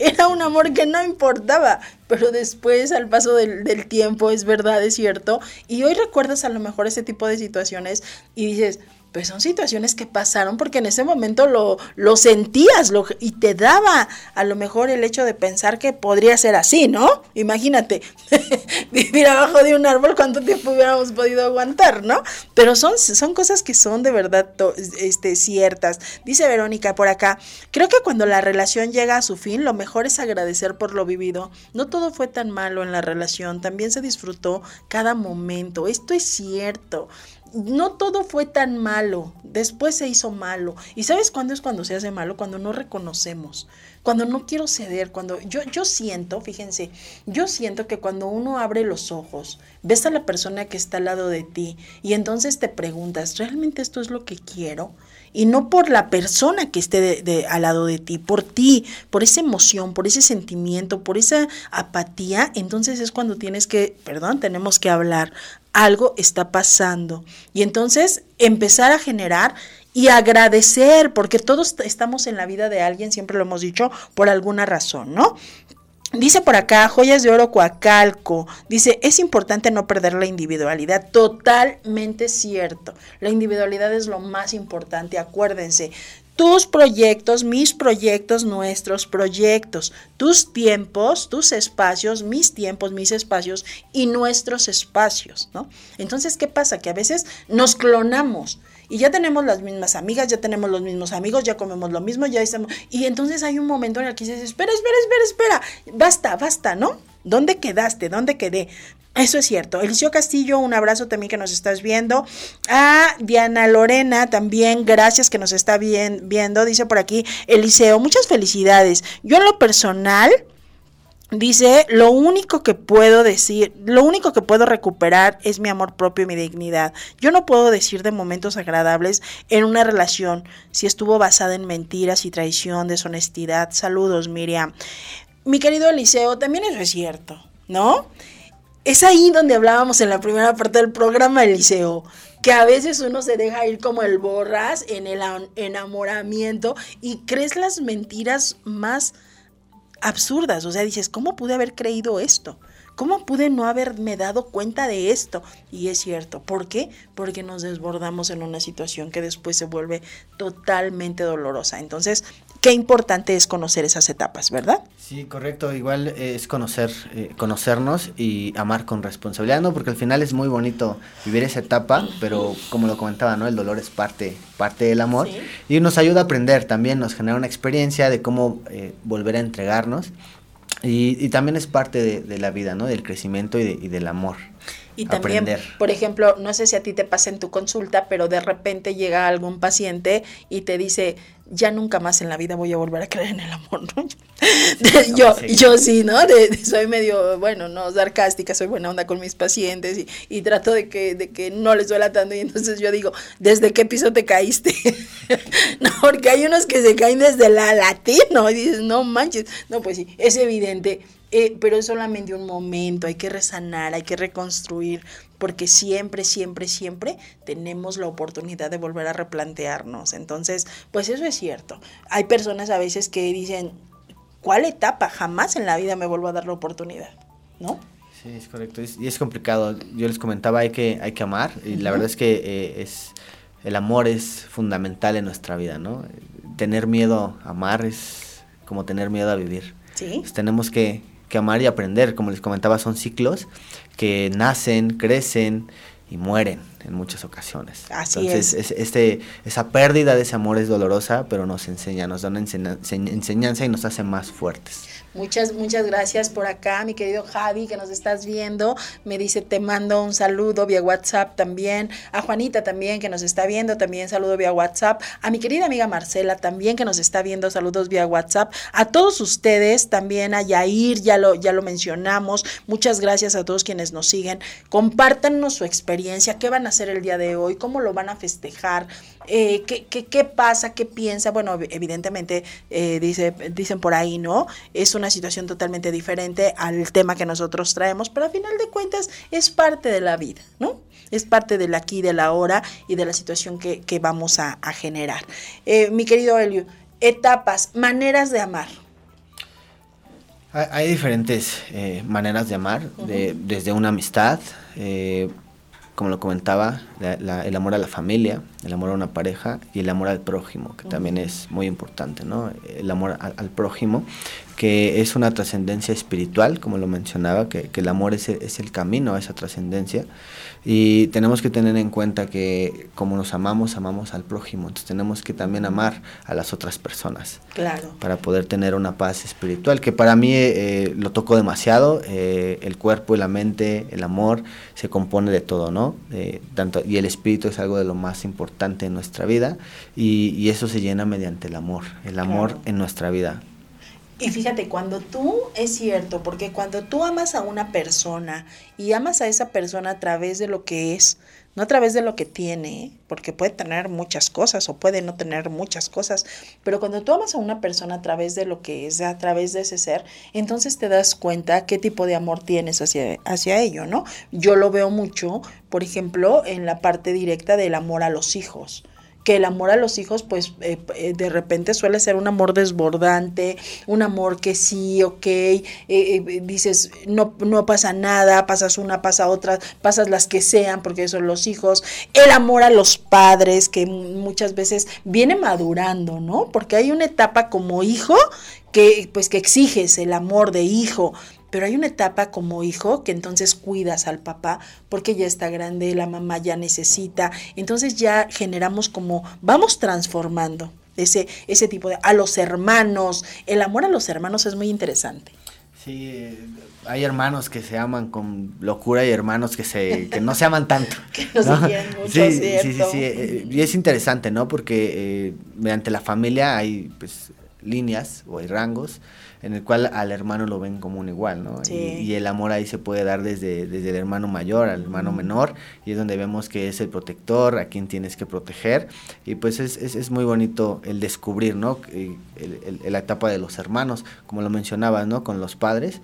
era un amor que no importaba, pero después al paso del, del, tiempo es verdad, es cierto, y hoy recuerdas a lo mejor ese tipo de situaciones y dices, pues son situaciones que pasaron porque en ese momento lo, lo sentías lo, y te daba a lo mejor el hecho de pensar que podría ser así, ¿no? Imagínate, vivir abajo de un árbol, ¿cuánto tiempo hubiéramos podido aguantar, ¿no? Pero son, son cosas que son de verdad este, ciertas. Dice Verónica por acá, creo que cuando la relación llega a su fin, lo mejor es agradecer por lo vivido. No todo fue tan malo en la relación, también se disfrutó cada momento. Esto es cierto no todo fue tan malo, después se hizo malo. ¿Y sabes cuándo es cuando se hace malo? Cuando no reconocemos, cuando no quiero ceder, cuando yo, yo siento, fíjense, yo siento que cuando uno abre los ojos, ves a la persona que está al lado de ti y entonces te preguntas, ¿realmente esto es lo que quiero? Y no por la persona que esté de, al lado de ti, por ti, por esa emoción, por ese sentimiento, por esa apatía, entonces es cuando tienes que, perdón, tenemos que hablar, algo está pasando. Y entonces empezar a generar y agradecer, porque todos estamos en la vida de alguien, siempre lo hemos dicho, por alguna razón, ¿no? Dice por acá, joyas de oro Coacalco. Dice, es importante no perder la individualidad. Totalmente cierto. La individualidad es lo más importante, acuérdense. Tus proyectos, mis proyectos, nuestros proyectos, tus tiempos, tus espacios, mis tiempos, mis espacios y nuestros espacios, ¿no? Entonces, ¿qué pasa? Que a veces nos clonamos y ya tenemos las mismas amigas, ya tenemos los mismos amigos, ya comemos lo mismo, ya estamos. Y entonces hay un momento en el que dices, espera, espera, espera, espera, basta, basta, ¿no? ¿Dónde quedaste? ¿Dónde quedé? Eso es cierto. Eliseo Castillo, un abrazo también que nos estás viendo. A Diana Lorena también, gracias que nos está bien, viendo. Dice por aquí, Eliseo, muchas felicidades. Yo en lo personal, dice, lo único que puedo decir, lo único que puedo recuperar es mi amor propio y mi dignidad. Yo no puedo decir de momentos agradables en una relación si estuvo basada en mentiras y traición, deshonestidad. Saludos, Miriam. Mi querido Eliseo, también eso es cierto, ¿no? Es ahí donde hablábamos en la primera parte del programa, Eliseo, que a veces uno se deja ir como el borras en el enamoramiento y crees las mentiras más absurdas. O sea, dices, ¿cómo pude haber creído esto? ¿Cómo pude no haberme dado cuenta de esto? Y es cierto. ¿Por qué? Porque nos desbordamos en una situación que después se vuelve totalmente dolorosa. Entonces, qué importante es conocer esas etapas, ¿verdad? Sí, correcto. Igual eh, es conocer, eh, conocernos y amar con responsabilidad, ¿no? Porque al final es muy bonito vivir esa etapa, pero como lo comentaba, ¿no? El dolor es parte, parte del amor y nos ayuda a aprender también, nos genera una experiencia de cómo eh, volver a entregarnos y, también es parte de, la vida, ¿no? Del crecimiento y del amor. Y también, por ejemplo, no sé si a ti te pasa en tu consulta, pero de repente llega algún paciente y te dice, ya nunca más en la vida voy a volver a creer en el amor, ¿no? yo, yo sí, ¿no? soy medio, bueno, no sarcástica, soy buena onda con mis pacientes y, trato de que, de que no les duela tanto. Y entonces yo digo, ¿desde qué piso te caíste? no, porque hay unos que se caen desde la latina y dices, no manches. No, pues sí, es evidente eh, pero es solamente un momento, hay que resanar, hay que reconstruir, porque siempre, siempre, siempre tenemos la oportunidad de volver a replantearnos. Entonces, pues eso es cierto. Hay personas a veces que dicen, ¿cuál etapa? Jamás en la vida me vuelvo a dar la oportunidad, ¿no? Sí, es correcto. y es complicado. Yo les comentaba, hay que, hay que amar. Y la verdad es que eh, es, el amor es fundamental en nuestra vida, ¿no? Tener miedo a amar es como tener miedo a vivir. Sí. tenemos que, que amar y aprender. Como les comentaba, son ciclos que nacen, crecen y mueren en muchas ocasiones. Así Entonces, es. este, esa pérdida de ese amor es dolorosa, pero nos enseña, nos da una enseñanza y nos hace más fuertes. Muchas, muchas gracias por acá, mi querido Javi, que nos estás viendo. Me dice, te mando un saludo vía WhatsApp también. A Juanita también, que nos está viendo, también saludo vía WhatsApp. A mi querida amiga Marcela también, que nos está viendo, saludos vía WhatsApp. A todos ustedes, también a Yair, ya lo, ya lo mencionamos. Muchas gracias a todos quienes nos siguen. Compártanos su experiencia, qué van a hacer el día de hoy, cómo lo van a festejar, eh, ¿qué, qué, qué, pasa, qué piensa. Bueno, evidentemente, eh, dice, dicen por ahí, ¿no? Es una situación totalmente diferente al tema que nosotros traemos, pero a final de cuentas es parte de la vida, ¿no? Es parte del aquí, de la ahora y de la situación que, que vamos a, a generar. Eh, mi querido Elio, etapas, maneras de amar. Hay, diferentes maneras de amar, de, desde una amistad, como lo comentaba, el amor a la familia, el amor a una pareja y el amor al prójimo, que también es muy importante, ¿no? El amor al, prójimo, que es una trascendencia espiritual, como lo mencionaba, que, que el amor es, es, el camino a esa trascendencia. Y tenemos que tener en cuenta que como nos amamos, amamos al prójimo. Entonces tenemos que también amar a las otras personas. Claro. Para poder tener una paz espiritual, que para mí eh, lo tocó demasiado. Eh, el cuerpo y la mente, el amor, se compone de todo, ¿no? tanto, y el espíritu es algo de lo más importante en nuestra vida. Y, y eso se llena mediante el amor. El amor en nuestra vida. Y fíjate, cuando tú, es cierto, porque cuando tú amas a una persona y amas a esa persona a través de lo que es, no a través de lo que tiene, porque puede tener muchas cosas o puede no tener muchas cosas, pero cuando tú amas a una persona a través de lo que es, a través de ese ser, entonces te das cuenta qué tipo de amor tienes hacia, hacia ello, ¿no? Yo lo veo mucho, por ejemplo, en la parte directa del amor a los hijos que el amor a los hijos, pues eh, eh, de repente suele ser un amor desbordante, un amor que sí, ok, eh, dices, no, no pasa nada, pasas una, pasa otra, pasas las que sean, porque son los hijos, el amor a los padres, que muchas veces viene madurando, ¿no? Porque hay una etapa como hijo que pues que exiges el amor de hijo, pero hay una etapa como hijo que entonces cuidas al papá porque ya está grande, la mamá ya necesita, entonces ya generamos como, vamos transformando ese, ese tipo de, a los hermanos, el amor a los hermanos es muy interesante. Sí, hay hermanos que se aman con locura y hermanos que se que no se aman tanto. que no, se quieren mucho, sí, ¿cierto? sí, sí, sí, eh, y es interesante, ¿no? Porque eh, mediante la familia hay pues líneas o hay rangos en el cual al hermano lo ven como un igual, ¿no? Sí. Y, y el amor ahí se puede dar desde, desde el hermano mayor al hermano menor y es donde vemos que es el protector, a quien tienes que proteger y pues es, es, es muy bonito el descubrir, ¿no? Eh, el- el- la etapa de los hermanos, como lo mencionabas, ¿no? Con los padres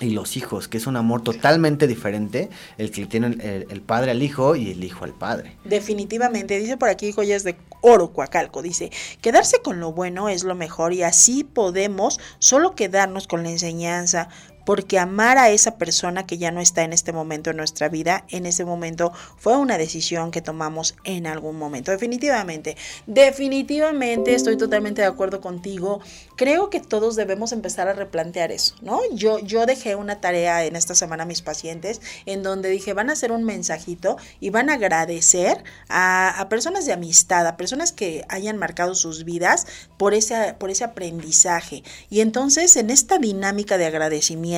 y los hijos, que es un amor totalmente diferente, el que tiene el, padre al hijo y el hijo al padre. Definitivamente, dice por aquí Joyas de Oro, Coacalco, dice, quedarse con lo bueno es lo mejor y así podemos solo quedarnos con la enseñanza, porque amar a esa persona que ya no está en este momento en nuestra vida, en ese momento fue una decisión que tomamos en algún momento. Definitivamente, definitivamente estoy totalmente de acuerdo contigo. Creo que todos debemos empezar a replantear eso, ¿no? Yo, yo dejé una tarea en esta semana a mis pacientes en donde dije, van a hacer un mensajito y van a agradecer a, personas de amistad, a personas que hayan marcado sus vidas por ese, por ese aprendizaje. Y entonces en esta dinámica de agradecimiento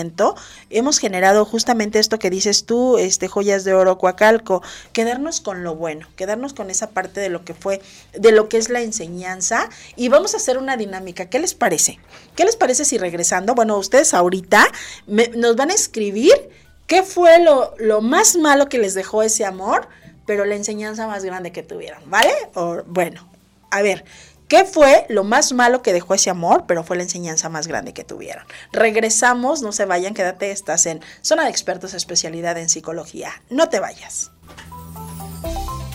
hemos generado justamente esto que dices tú, este joyas de oro, Coacalco, quedarnos con lo bueno, quedarnos con esa parte de lo que fue, de lo que es la enseñanza y vamos a hacer una dinámica. ¿Qué les parece? ¿Qué les parece si regresando, bueno, ustedes ahorita nos van a escribir qué fue lo, lo más malo que les dejó ese amor, pero la enseñanza más grande que tuvieron, ¿vale? O, bueno, a ver, ¿qué fue lo más malo que dejó ese amor, pero fue la enseñanza más grande que tuvieron? Regresamos, no se vayan, quédate, estás en Zona de Expertos, especialidad en psicología. No te vayas.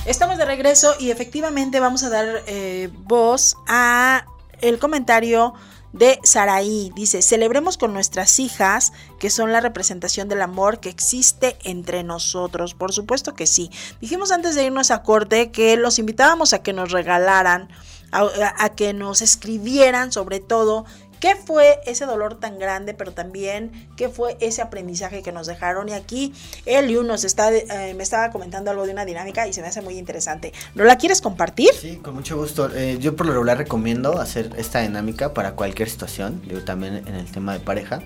Estamos de regreso y efectivamente vamos a dar eh, voz a el comentario de Saraí. Dice, celebremos con nuestras hijas, que son la representación del amor que existe entre nosotros. Por supuesto que sí. Dijimos antes de irnos a corte que los invitábamos a que nos regalaran, a, que nos escribieran sobre todo. ¿Qué fue ese dolor tan grande, pero también qué fue ese aprendizaje que nos dejaron? Y aquí Eliu nos está, eh, me estaba comentando algo de una dinámica y se me hace muy interesante. ¿No la quieres compartir? Sí, con mucho gusto. Eh, yo por lo regular recomiendo hacer esta dinámica para cualquier situación, digo también en el tema de pareja,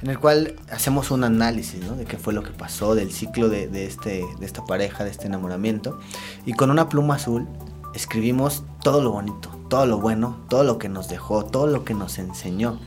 en el cual hacemos un análisis de qué fue lo que pasó, del ciclo de este, de esta pareja, de este enamoramiento, y con una pluma azul escribimos todo lo bonito, todo lo bueno, todo lo que nos dejó, todo lo que nos enseñó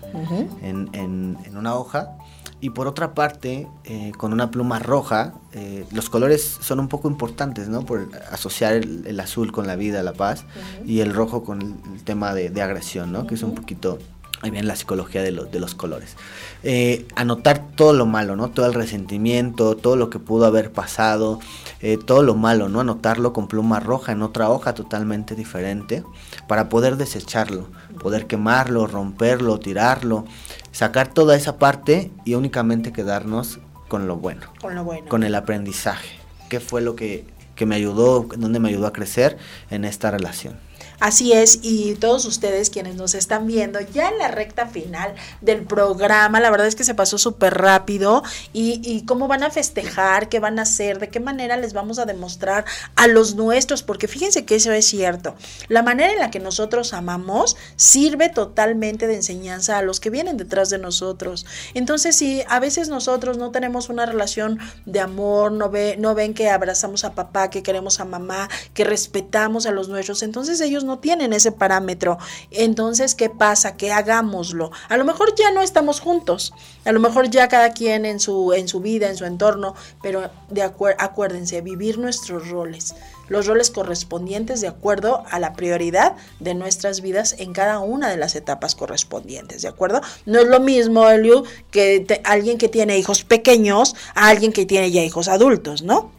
en, en- en una hoja. Y por otra parte, eh, con una pluma roja, eh, los colores son un poco importantes, ¿no? Por asociar el, el azul con la vida, la paz, y el rojo con el, el tema de, de agresión, ¿no? Que es un poquito, ahí viene la psicología de, los de los colores. Eh, anotar todo lo malo, ¿no? Todo el resentimiento, todo lo que pudo haber pasado, eh, todo lo malo, ¿no? Anotarlo con pluma roja en otra hoja totalmente diferente para poder desecharlo, poder quemarlo, romperlo, tirarlo, sacar toda esa parte y únicamente quedarnos con lo bueno, Con lo bueno. con el aprendizaje. ¿Qué fue lo que, que me ayudó, dónde me ayudó a crecer en esta relación? Así es, y todos ustedes quienes nos están viendo ya en la recta final del programa, la verdad es que se pasó súper rápido y, cómo van a festejar, qué van a hacer, de qué manera les vamos a demostrar a los nuestros, porque fíjense que eso es cierto, la manera en la que nosotros amamos sirve totalmente de enseñanza a los que vienen detrás de nosotros. Entonces, si a veces nosotros no tenemos una relación de amor, no, ve, no ven que abrazamos a papá, que queremos a mamá, que respetamos a los nuestros, entonces ellos no tienen ese parámetro. Entonces, ¿qué pasa? Que hagámoslo. A lo mejor ya no estamos juntos, a lo mejor ya cada quien en su, en su vida, en su entorno, pero de acuer- acuérdense, vivir nuestros roles los roles correspondientes de acuerdo a la prioridad de nuestras vidas en cada una de las etapas correspondientes, ¿de acuerdo? No es lo mismo, Eliu, que te- alguien que tiene hijos pequeños a alguien que tiene ya hijos adultos, ¿no?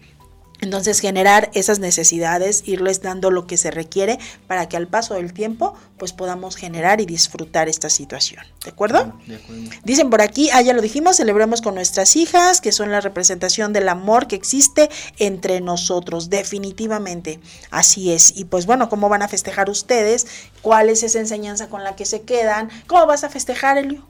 Entonces generar esas necesidades, irles dando lo que se requiere para que al paso del tiempo pues podamos generar y disfrutar esta situación. ¿De acuerdo? De acuerdo. Dicen por aquí, ah, ya lo dijimos, celebremos con nuestras hijas, que son la representación del amor que existe entre nosotros, definitivamente. Así es. Y pues bueno, ¿cómo van a festejar ustedes? ¿Cuál es esa enseñanza con la que se quedan? ¿Cómo vas a festejar, Elio?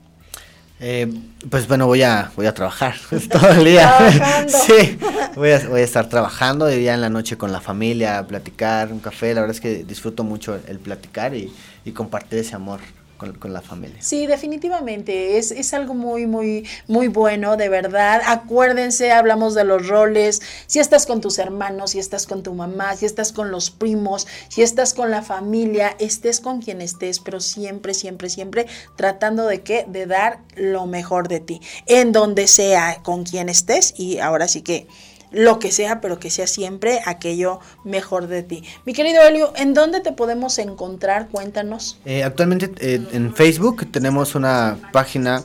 Eh, pues bueno, voy a, voy a trabajar todo el día. Sí, voy a, voy a estar trabajando y ya en la noche con la familia, platicar, un café. La verdad es que disfruto mucho el platicar y, y compartir ese amor con, la familia. Sí, definitivamente, es, es, algo muy, muy, muy bueno, de verdad. Acuérdense, hablamos de los roles, si estás con tus hermanos, si estás con tu mamá, si estás con los primos, si estás con la familia, estés con quien estés, pero siempre, siempre, siempre tratando de qué, de dar lo mejor de ti, en donde sea, con quien estés, y ahora sí que lo que sea, pero que sea siempre aquello mejor de ti. Mi querido Elio, ¿en dónde te podemos encontrar? Cuéntanos. Eh, actualmente eh, en Facebook tenemos una página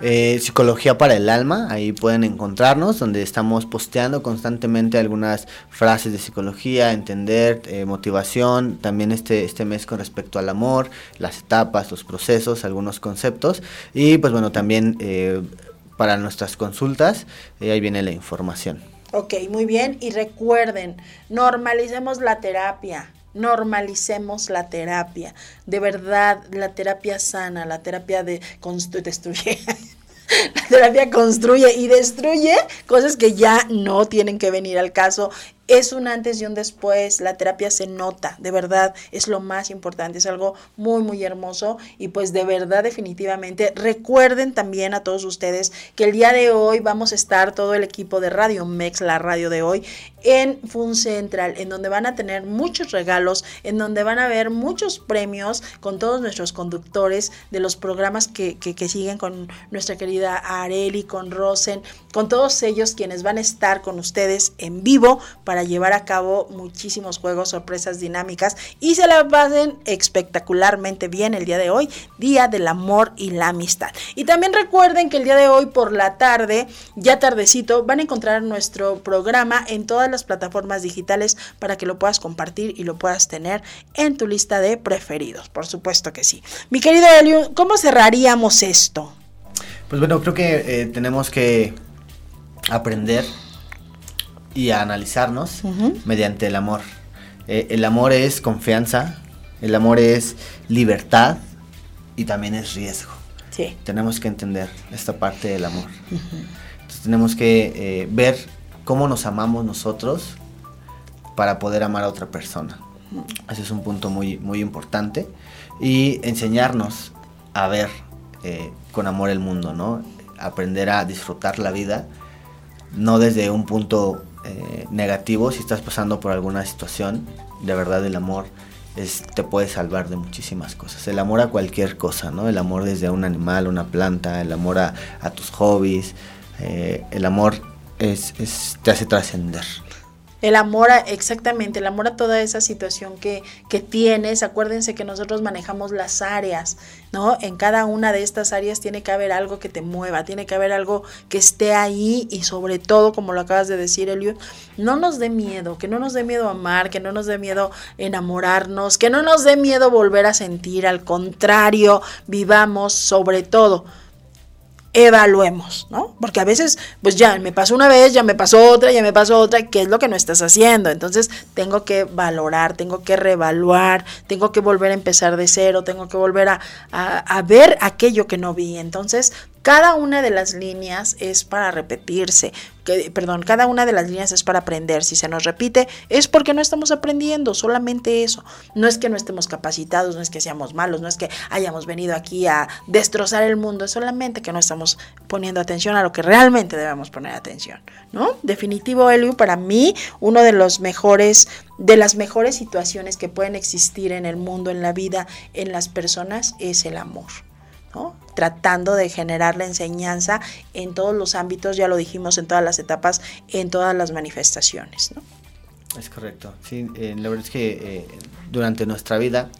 eh, Psicología para el Alma, ahí pueden encontrarnos, donde estamos posteando constantemente algunas frases de psicología, entender, motivación, también este, este mes con respecto al amor, las etapas, los procesos, algunos conceptos, y pues bueno, también para nuestras consultas, ahí viene la información. Ok, muy bien. Y recuerden, normalicemos la terapia. Normalicemos la terapia. De verdad, la terapia sana, la terapia de destruye. la terapia construye y destruye cosas que ya no tienen que venir al caso es un antes y un después, la terapia se nota, de verdad, es lo más importante, es algo muy, muy hermoso y pues de verdad definitivamente recuerden también a todos ustedes que el día de hoy vamos a estar todo el equipo de Radio Mex, la radio de hoy, en Fun Central, en donde van a tener muchos regalos, en donde van a ver muchos premios con todos nuestros conductores de los programas que, que, que siguen con nuestra querida Areli, con Rosen, con todos ellos quienes van a estar con ustedes en vivo para para llevar a cabo muchísimos juegos, sorpresas dinámicas y se la pasen espectacularmente bien el día de hoy, Día del Amor y la Amistad. Y también recuerden que el día de hoy por la tarde, ya tardecito, van a encontrar nuestro programa en todas las plataformas digitales para que lo puedas compartir y lo puedas tener en tu lista de preferidos. Por supuesto que sí. Mi querido Elio, ¿cómo cerraríamos esto? Pues bueno, creo que eh, tenemos que aprender y a analizarnos mediante el amor. Eh, el amor es confianza, el amor es libertad y también es riesgo. Sí. Tenemos que entender esta parte del amor. Entonces tenemos que eh, ver cómo nos amamos nosotros para poder amar a otra persona. Ese es un punto muy, muy importante. Y enseñarnos a ver eh, con amor el mundo, ¿no? Aprender a disfrutar la vida, no desde un punto eh, negativo, si estás pasando por alguna situación, de verdad el amor es, te puede salvar de muchísimas cosas. El amor a cualquier cosa, ¿no? El amor desde un animal, una planta, el amor a, tus hobbies, eh, el amor es, te hace trascender. El amor a, exactamente, el amor a toda esa situación que, que tienes. Acuérdense que nosotros manejamos las áreas, ¿no? En cada una de estas áreas tiene que haber algo que te mueva, tiene que haber algo que esté ahí y sobre todo, como lo acabas de decir, Eliud, no nos dé miedo, que no nos dé miedo amar, que no nos dé miedo enamorarnos, que no nos dé miedo volver a sentir, al contrario, vivamos sobre todo evaluemos, ¿no? Porque a veces, pues ya me pasó una vez, ya me pasó otra, ya me pasó otra, ¿qué es lo que no estás haciendo? Entonces tengo que valorar, tengo que reevaluar, tengo que volver a empezar de cero, tengo que volver a, a ver aquello que no vi. Entonces cada una de las líneas es para repetirse, perdón, cada una de las líneas es para aprender. Si se nos repite, es porque no estamos aprendiendo, solamente eso. No es que no estemos capacitados, no es que seamos malos, no es que hayamos venido aquí a destrozar el mundo, es solamente que no estamos poniendo atención a lo que realmente debemos poner atención, ¿no? Definitivo, Eliu, para mí, uno de los mejores, de las mejores situaciones que pueden existir en el mundo, en la vida, en las personas, es el amor tratando de generar la enseñanza en todos los ámbitos, ya lo dijimos, en todas las etapas, en todas las manifestaciones. ¿no? Es correcto, sí, eh, la verdad es que eh, durante nuestra vida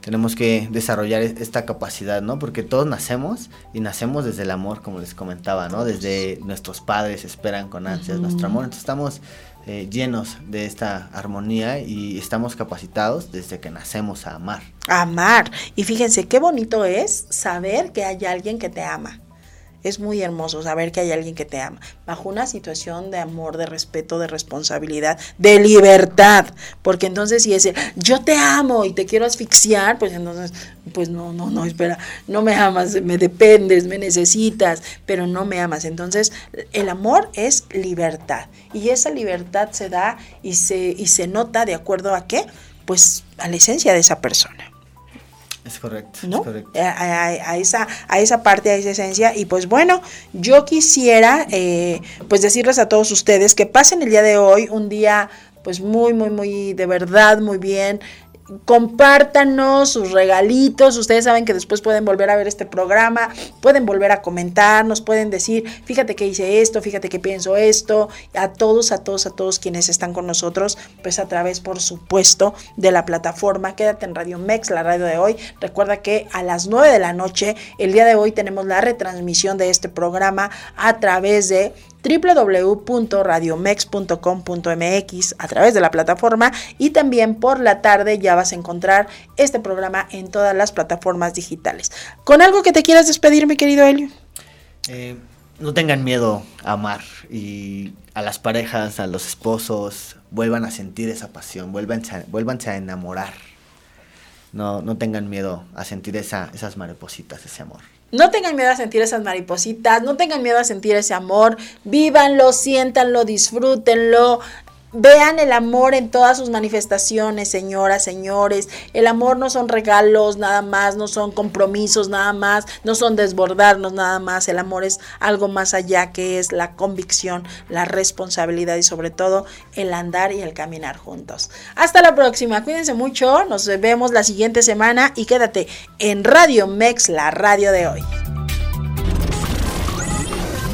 tenemos que desarrollar e-, esta capacidad, ¿no? Porque todos nacemos y nacemos desde el amor, como les comentaba, ¿no? Desde nuestros padres esperan con ansias nuestro amor, entonces estamos eh, llenos de esta armonía y estamos capacitados desde que nacemos a amar. Amar. Y fíjense qué bonito es saber que hay alguien que te ama. Es muy hermoso saber que hay alguien que te ama, bajo una situación de amor, de respeto, de responsabilidad, de libertad. Porque entonces si es yo te amo y te quiero asfixiar, pues entonces, pues no, no, no, espera, no me amas, me dependes, me necesitas, pero no me amas. Entonces, el amor es libertad. Y esa libertad se da y se, y se nota de acuerdo a qué? Pues a la esencia de esa persona. Es correcto, ¿no? es correcto. A, a- a esa, a esa parte, a esa esencia. Y pues bueno, yo quisiera eh, pues decirles a todos ustedes que pasen el día de hoy un día pues muy, muy, muy, de verdad, muy bien. Compártanos sus regalitos. Ustedes saben que después pueden volver a ver este programa, pueden volver a comentar, nos pueden decir, fíjate que hice esto, fíjate que pienso esto. A todos, a todos, a todos quienes están con nosotros, pues a través, por supuesto, de la plataforma. Quédate en Radio Mex, la radio de hoy. Recuerda que a las 9 de la noche, el día de hoy, tenemos la retransmisión de este programa a través de www.radiomex.com.mx a través de la plataforma y también por la tarde ya vas a encontrar este programa en todas las plataformas digitales. ¿Con algo que te quieras despedir, mi querido Elio? Eh, no tengan miedo a amar y a las parejas, a los esposos, vuelvan a sentir esa pasión, vuélvanse a, a enamorar. No, no tengan miedo a sentir esa, esas maripositas, ese amor. No tengan miedo a sentir esas maripositas, no tengan miedo a sentir ese amor, vívanlo, siéntanlo, disfrútenlo. Vean el amor en todas sus manifestaciones, señoras, señores. El amor no son regalos nada más, no son compromisos nada más, no son desbordarnos nada más. El amor es algo más allá que es la convicción, la responsabilidad y sobre todo el andar y el caminar juntos. Hasta la próxima, cuídense mucho, nos vemos la siguiente semana y quédate en Radio Mex, la radio de hoy.